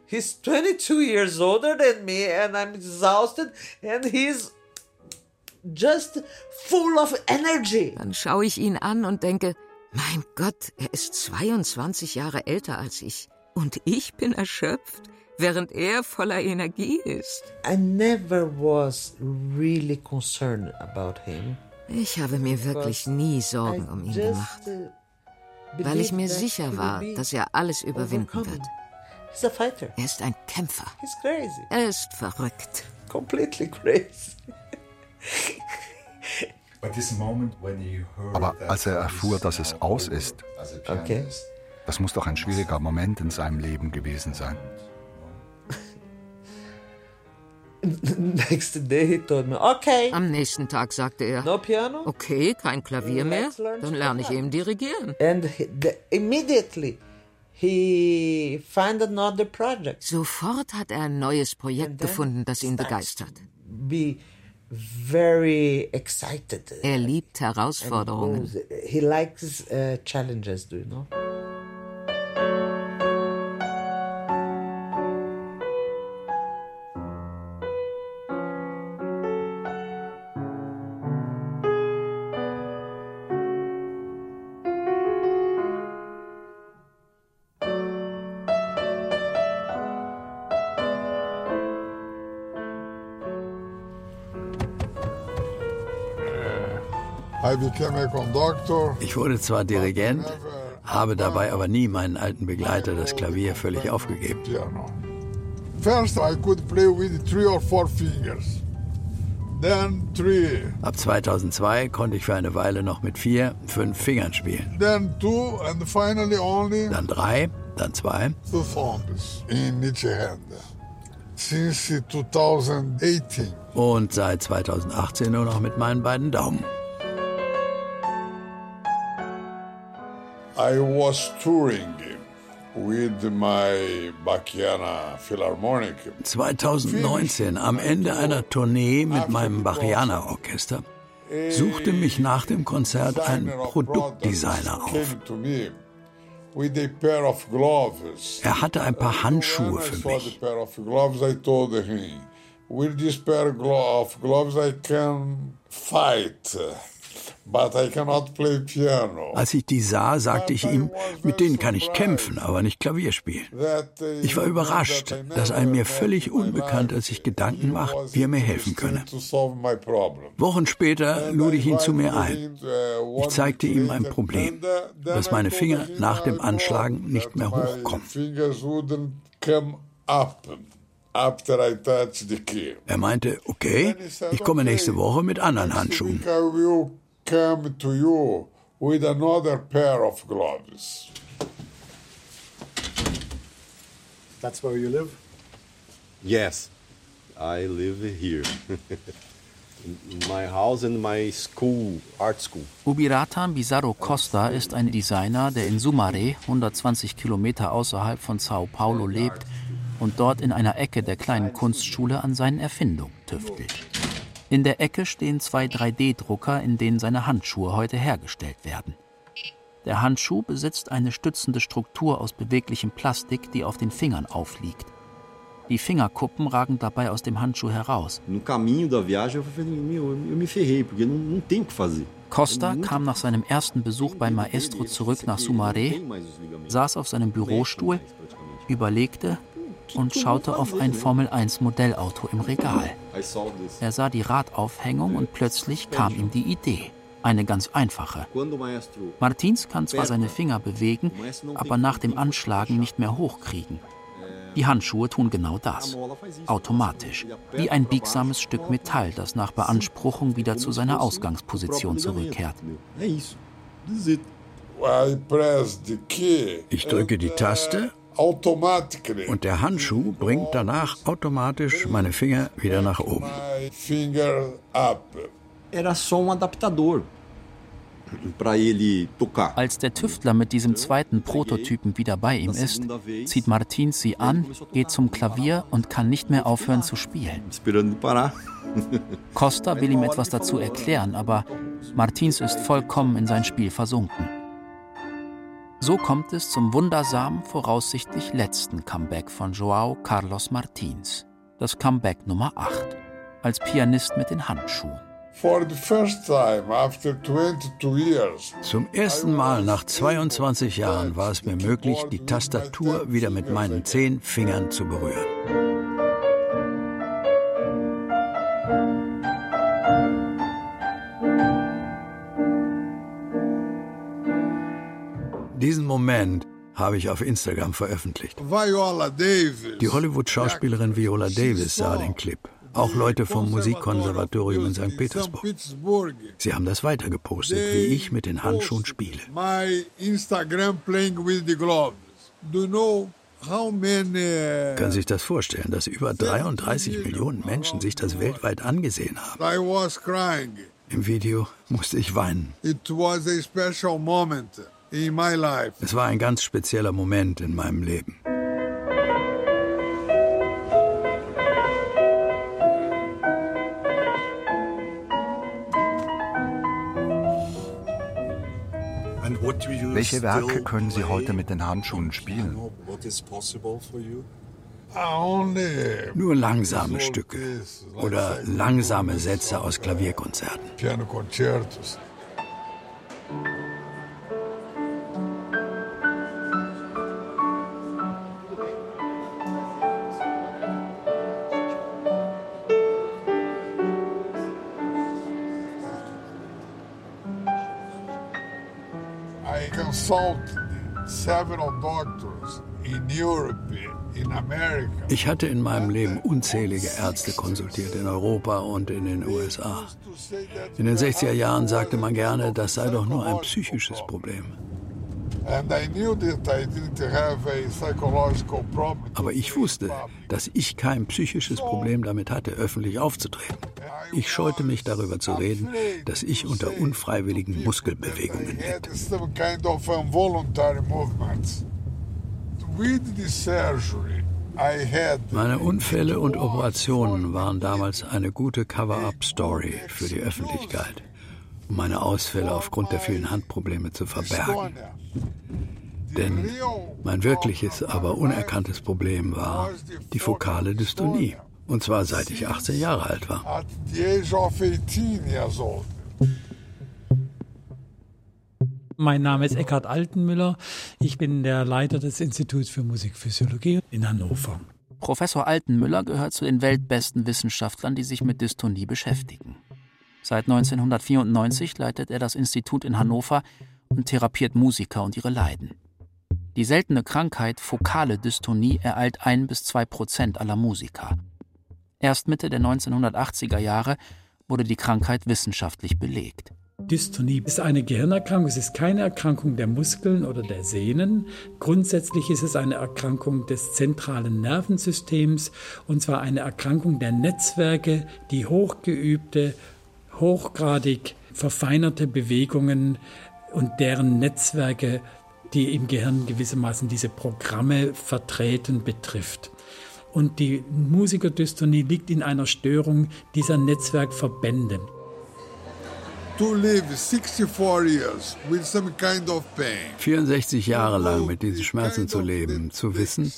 He's 22 years older than me, and I'm exhausted, and he's just full of energy. Dann schaue ich ihn an und denke, mein Gott, er ist 22 Jahre älter als ich. Und ich bin erschöpft, während er voller Energie ist. I never was really concerned about him. Ich habe mir wirklich nie Sorgen um ihn gemacht, uh, weil ich mir that sicher war, dass er alles überwinden overcome. wird. He's a fighter. Er ist ein Kämpfer. He's crazy. Er ist verrückt. Completely crazy. Aber als er erfuhr, dass es aus ist, Okay. das muss doch ein schwieriger Moment in seinem Leben gewesen sein. Next day he told me, okay, Am nächsten Tag sagte er, no piano. okay, kein Klavier mehr, dann lerne ich eben dirigieren. And he, the, immediately Sofort hat er ein neues Projekt gefunden, das ihn begeistert. Er liebt Herausforderungen. He likes uh, challenges, do you know? Ich wurde zwar Dirigent, habe dabei aber nie meinen alten Begleiter das Klavier völlig aufgegeben. Ab 2002 konnte ich für eine Weile noch mit vier, fünf Fingern spielen. Dann drei, dann zwei. Und seit 2018 nur noch mit meinen beiden Daumen. I was touring with my Bachiana Philharmonic. 2019, am Ende einer Tournee mit meinem Bachiana Orchester, suchte mich nach dem Konzert ein Produktdesigner auf. Er hatte ein paar Handschuhe für mich. With this pair of gloves I can fight. Als ich die sah, sagte ich ihm, mit denen kann ich kämpfen, aber nicht Klavier spielen. Ich war überrascht, dass ein mir völlig Unbekannter sich Gedanken macht, wie er mir helfen könne. Wochen später lud ich ihn zu mir ein. Ich zeigte ihm ein Problem, dass meine Finger nach dem Anschlagen nicht mehr hochkommen. Er meinte, okay, ich komme nächste Woche mit anderen Handschuhen come to you with another pair of gloves. That's where you live? Yes, I live here. my house and my school, art school. Ubiratan Bizarro Costa ist ein Designer, der in Sumaré, 120 Kilometer außerhalb von Sao Paulo, lebt und dort in einer Ecke der kleinen Kunstschule an seinen Erfindungen tüftelt. In der Ecke stehen zwei 3D-Drucker, in denen seine Handschuhe heute hergestellt werden. Der Handschuh besitzt eine stützende Struktur aus beweglichem Plastik, die auf den Fingern aufliegt. Die Fingerkuppen ragen dabei aus dem Handschuh heraus. Costa kam nach seinem ersten Besuch beim Maestro zurück nach Sumaré, saß auf seinem Bürostuhl, überlegte und schaute auf ein Formel-1-Modellauto im Regal. Er sah die Radaufhängung und plötzlich kam ihm die Idee. Eine ganz einfache. Martins kann zwar seine Finger bewegen, aber nach dem Anschlagen nicht mehr hochkriegen. Die Handschuhe tun genau das. Automatisch. Wie ein biegsames Stück Metall, das nach Beanspruchung wieder zu seiner Ausgangsposition zurückkehrt. Ich drücke die Taste und der Handschuh bringt danach automatisch meine Finger wieder nach oben. Era só um adaptador. Als der Tüftler mit diesem zweiten Prototypen wieder bei ihm ist, zieht Martins sie an, geht zum Klavier und kann nicht mehr aufhören zu spielen. Costa will ihm etwas dazu erklären, aber Martins ist vollkommen in sein Spiel versunken. So kommt es zum wundersamen, voraussichtlich letzten Comeback von Joao Carlos Martins. Das Comeback Nummer 8. Als Pianist mit den Handschuhen. Zum ersten Mal nach 22 Jahren war es mir möglich, die Tastatur wieder mit meinen zehn Fingern zu berühren. Diesen Moment habe ich auf Instagram veröffentlicht. Die Hollywood-Schauspielerin Viola Davis sah den Clip. Auch Leute vom Musikkonservatorium in St. Petersburg. Sie haben das weitergepostet, wie ich mit den Handschuhen spiele. Können Sie sich das vorstellen, dass über 33 Millionen Menschen sich das weltweit angesehen haben? Im Video musste ich weinen. It was a special moment. Es war ein ganz spezieller Moment in meinem Leben. Welche Werke können Sie heute mit den Handschuhen spielen? Nur langsame Stücke oder langsame Sätze aus Klavierkonzerten. Ich hatte in meinem Leben unzählige Ärzte konsultiert in Europa und in den USA. In den 60er Jahren sagte man gerne, das sei doch nur ein psychisches Problem. Aber ich wusste, dass ich kein psychisches Problem damit hatte, öffentlich aufzutreten. Ich scheute mich darüber zu reden, dass ich unter unfreiwilligen Muskelbewegungen litt. Meine Unfälle und Operationen waren damals eine gute Cover-up-Story für die Öffentlichkeit, um meine Ausfälle aufgrund der vielen Handprobleme zu verbergen. Denn mein wirkliches, aber unerkanntes Problem war die fokale Dystonie. Und zwar seit ich 18 Jahre alt war. Mein Name ist Eckhard Altenmüller. Ich bin der Leiter des Instituts für Musikphysiologie in Hannover. Professor Altenmüller gehört zu den weltbesten Wissenschaftlern, die sich mit Dystonie beschäftigen. Seit 1994 leitet er das Institut in Hannover und therapiert Musiker und ihre Leiden. Die seltene Krankheit fokale Dystonie ereilt ein bis zwei Prozent aller Musiker. Erst Mitte der 1980er Jahre wurde die Krankheit wissenschaftlich belegt. Dystonie ist eine Gehirnerkrankung. Es ist keine Erkrankung der Muskeln oder der Sehnen. Grundsätzlich ist es eine Erkrankung des zentralen Nervensystems und zwar eine Erkrankung der Netzwerke, die hochgeübte, hochgradig verfeinerte Bewegungen und deren Netzwerke, die im Gehirn gewissermaßen diese Programme vertreten, betrifft. Und die Musikerdystonie liegt in einer Störung dieser Netzwerkverbände. 64 Jahre lang mit diesen Schmerzen zu leben, zu wissen,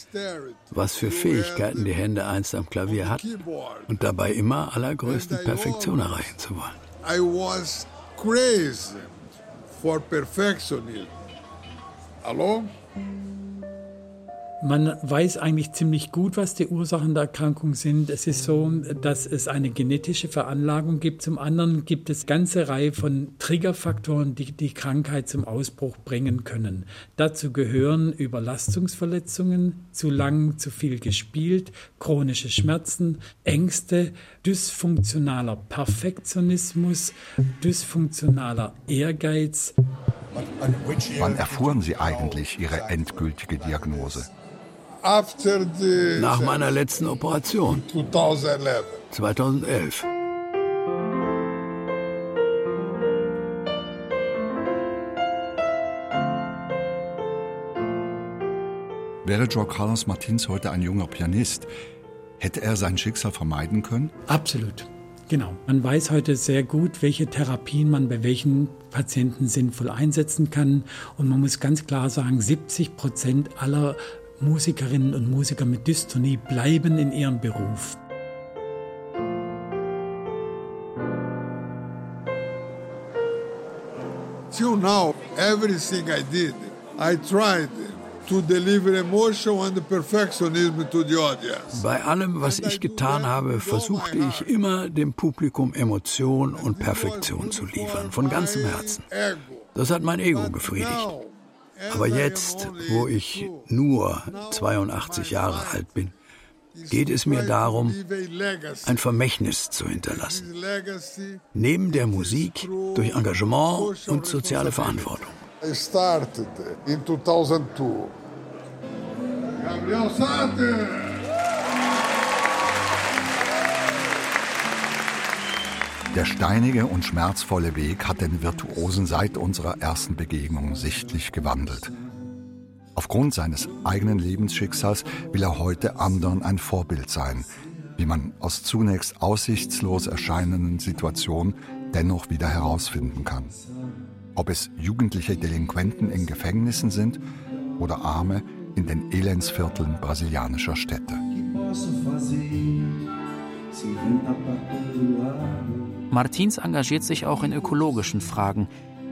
was für Fähigkeiten die Hände einst am Klavier hatten und dabei immer allergrößte Perfektion erreichen zu wollen. I was crazy for perfectionism. Hallo? Man weiß eigentlich ziemlich gut, was die Ursachen der Erkrankung sind. Es ist so, dass es eine genetische Veranlagung gibt. Zum anderen gibt es ganze Reihe von Triggerfaktoren, die die Krankheit zum Ausbruch bringen können. Dazu gehören Überlastungsverletzungen, zu lang, zu viel gespielt, chronische Schmerzen, Ängste, dysfunktionaler Perfektionismus, dysfunktionaler Ehrgeiz. Wann erfuhren Sie eigentlich Ihre endgültige Diagnose? Nach meiner letzten Operation. 2011. Wäre Joe Carlos Martins heute ein junger Pianist, hätte er sein Schicksal vermeiden können? Absolut. Genau. Man weiß heute sehr gut, welche Therapien man bei welchen Patienten sinnvoll einsetzen kann. Und man muss ganz klar sagen, 70 Prozent aller Musikerinnen und Musiker mit Dystonie bleiben in ihrem Beruf. Till now, everything I did, I tried to deliver emotion and perfectionism to the audience. Bei allem, was ich getan habe, versuchte ich immer dem Publikum Emotion und Perfektion zu liefern, von ganzem Herzen. Das hat mein Ego befriedigt. Aber jetzt, wo ich nur 82 Jahre alt bin, geht es mir darum, ein Vermächtnis zu hinterlassen. Neben der Musik durch Engagement und soziale Verantwortung. Started in 2002. Gabriel Sate! Der steinige und schmerzvolle Weg hat den Virtuosen seit unserer ersten Begegnung sichtlich gewandelt. Aufgrund seines eigenen Lebensschicksals will er heute anderen ein Vorbild sein, wie man aus zunächst aussichtslos erscheinenden Situationen dennoch wieder herausfinden kann. Ob es jugendliche Delinquenten in Gefängnissen sind oder Arme in den Elendsvierteln brasilianischer Städte. Martins engagiert sich auch in ökologischen Fragen,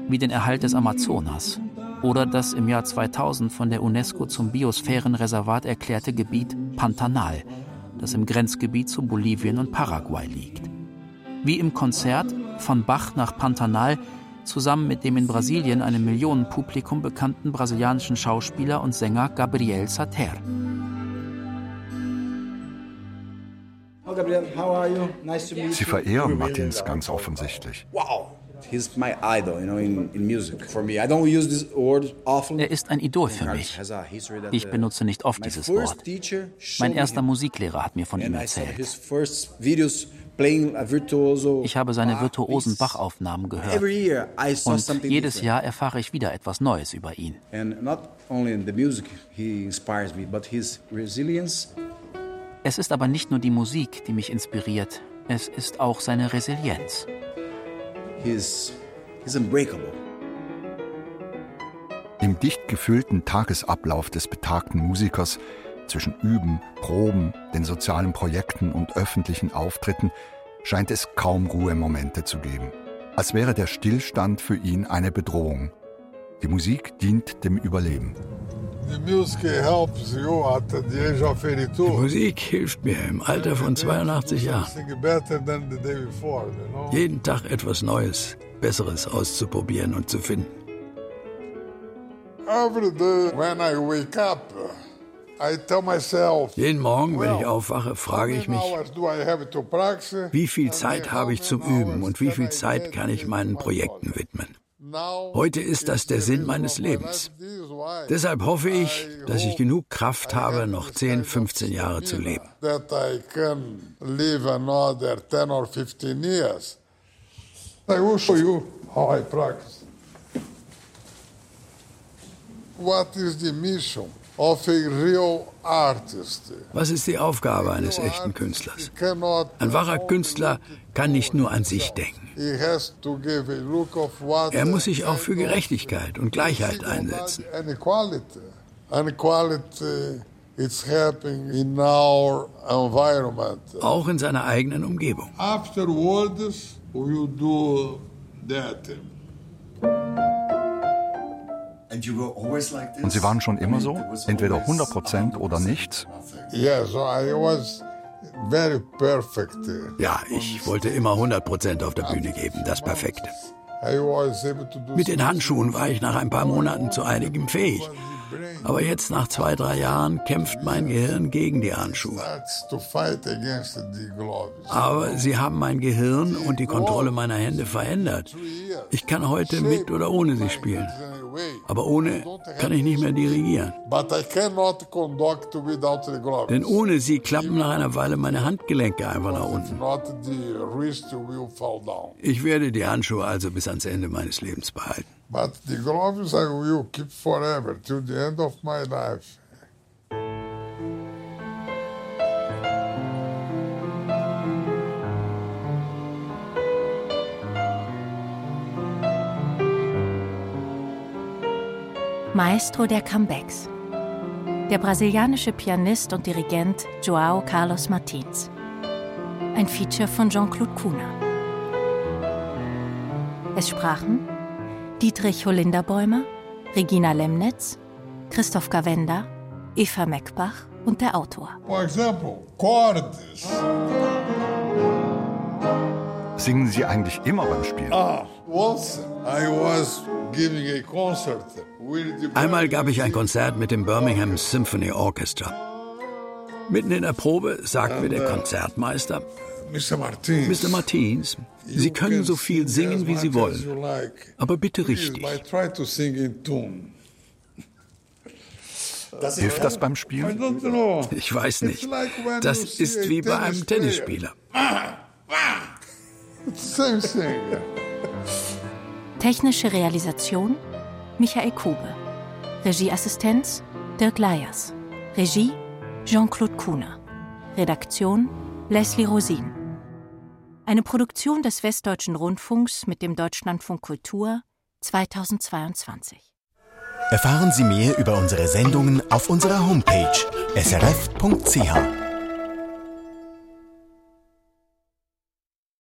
wie den Erhalt des Amazonas oder das im Jahr 2000 von der UNESCO zum Biosphärenreservat erklärte Gebiet Pantanal, das im Grenzgebiet zu Bolivien und Paraguay liegt. Wie im Konzert von Bach nach Pantanal zusammen mit dem in Brasilien einem Millionenpublikum bekannten brasilianischen Schauspieler und Sänger Gabriel Sater. Sie verehren Martins ganz offensichtlich. Wow. Er ist ein Idol für mich. Ich benutze nicht oft dieses Wort. Mein erster Musiklehrer hat mir von ihm erzählt. Ich habe seine virtuosen Bachaufnahmen gehört. Und jedes Jahr erfahre ich wieder etwas Neues über ihn. Es ist aber nicht nur die Musik, die mich inspiriert, es ist auch seine Resilienz. He's, he's unbreakable. Im dicht gefüllten Tagesablauf des betagten Musikers zwischen Üben, Proben, den sozialen Projekten und öffentlichen Auftritten scheint es kaum Ruhemomente zu geben. Als wäre der Stillstand für ihn eine Bedrohung. Die Musik dient dem Überleben. Die Musik hilft mir im Alter von 82 Jahren. Jeden Tag etwas Neues, Besseres auszuprobieren und zu finden. Jeden Morgen, wenn ich aufwache, frage ich mich, wie viel Zeit habe ich zum Üben und wie viel Zeit kann ich meinen Projekten widmen. Heute ist das der Sinn meines Lebens. Deshalb hoffe ich, dass ich genug Kraft habe, noch 10, 15 Jahre zu leben. What is the mission of a real was ist die Aufgabe eines echten Künstlers? Ein wahrer Künstler kann nicht nur an sich denken. Er muss sich auch für Gerechtigkeit und Gleichheit einsetzen. Auch in seiner eigenen Umgebung. Afterwards, we do that. Und Sie waren schon immer so? Entweder 100% oder nichts? Ja, ich wollte immer 100% auf der Bühne geben, das Perfekte. Mit den Handschuhen war ich nach ein paar Monaten zu einigem fähig. Aber jetzt nach zwei, drei Jahren kämpft mein Gehirn gegen die Handschuhe. Aber sie haben mein Gehirn und die Kontrolle meiner Hände verändert. Ich kann heute mit oder ohne sie spielen. Aber ohne kann ich nicht mehr dirigieren. Denn ohne sie klappen nach einer Weile meine Handgelenke einfach nach unten. Ich werde die Handschuhe also bis ans Ende meines Lebens behalten. But the gloves I will keep forever till the end of my life. Maestro der Comebacks. Der brasilianische Pianist und Dirigent João Carlos Martins. Ein Feature von Jean-Claude Kuna. Es sprachen Dietrich Holinderbäumer, Regina Lemnitz, Christoph Gavenda, Eva Meckbach und der Autor. For example, chords. Singen Sie eigentlich immer beim Spielen? Ah, once I was Einmal gab ich ein Konzert mit dem Birmingham Symphony Orchestra. Mitten in der Probe sagt mir der uh, Konzertmeister, Mr. Martins, Mr. Martins Sie können so viel singen, wie Sie wollen, aber bitte richtig. Hilft das beim Spielen? Ich weiß nicht. Das ist wie bei einem Tennisspieler. same thing. Technische Realisation Michael Kube. Regieassistenz Dirk Leyers. Regie Jean-Claude Kuhner. Redaktion Leslie Rosin. Eine Produktion des Westdeutschen Rundfunks mit dem Deutschlandfunk Kultur 2022. Erfahren Sie mehr über unsere Sendungen auf unserer Homepage srf.ch.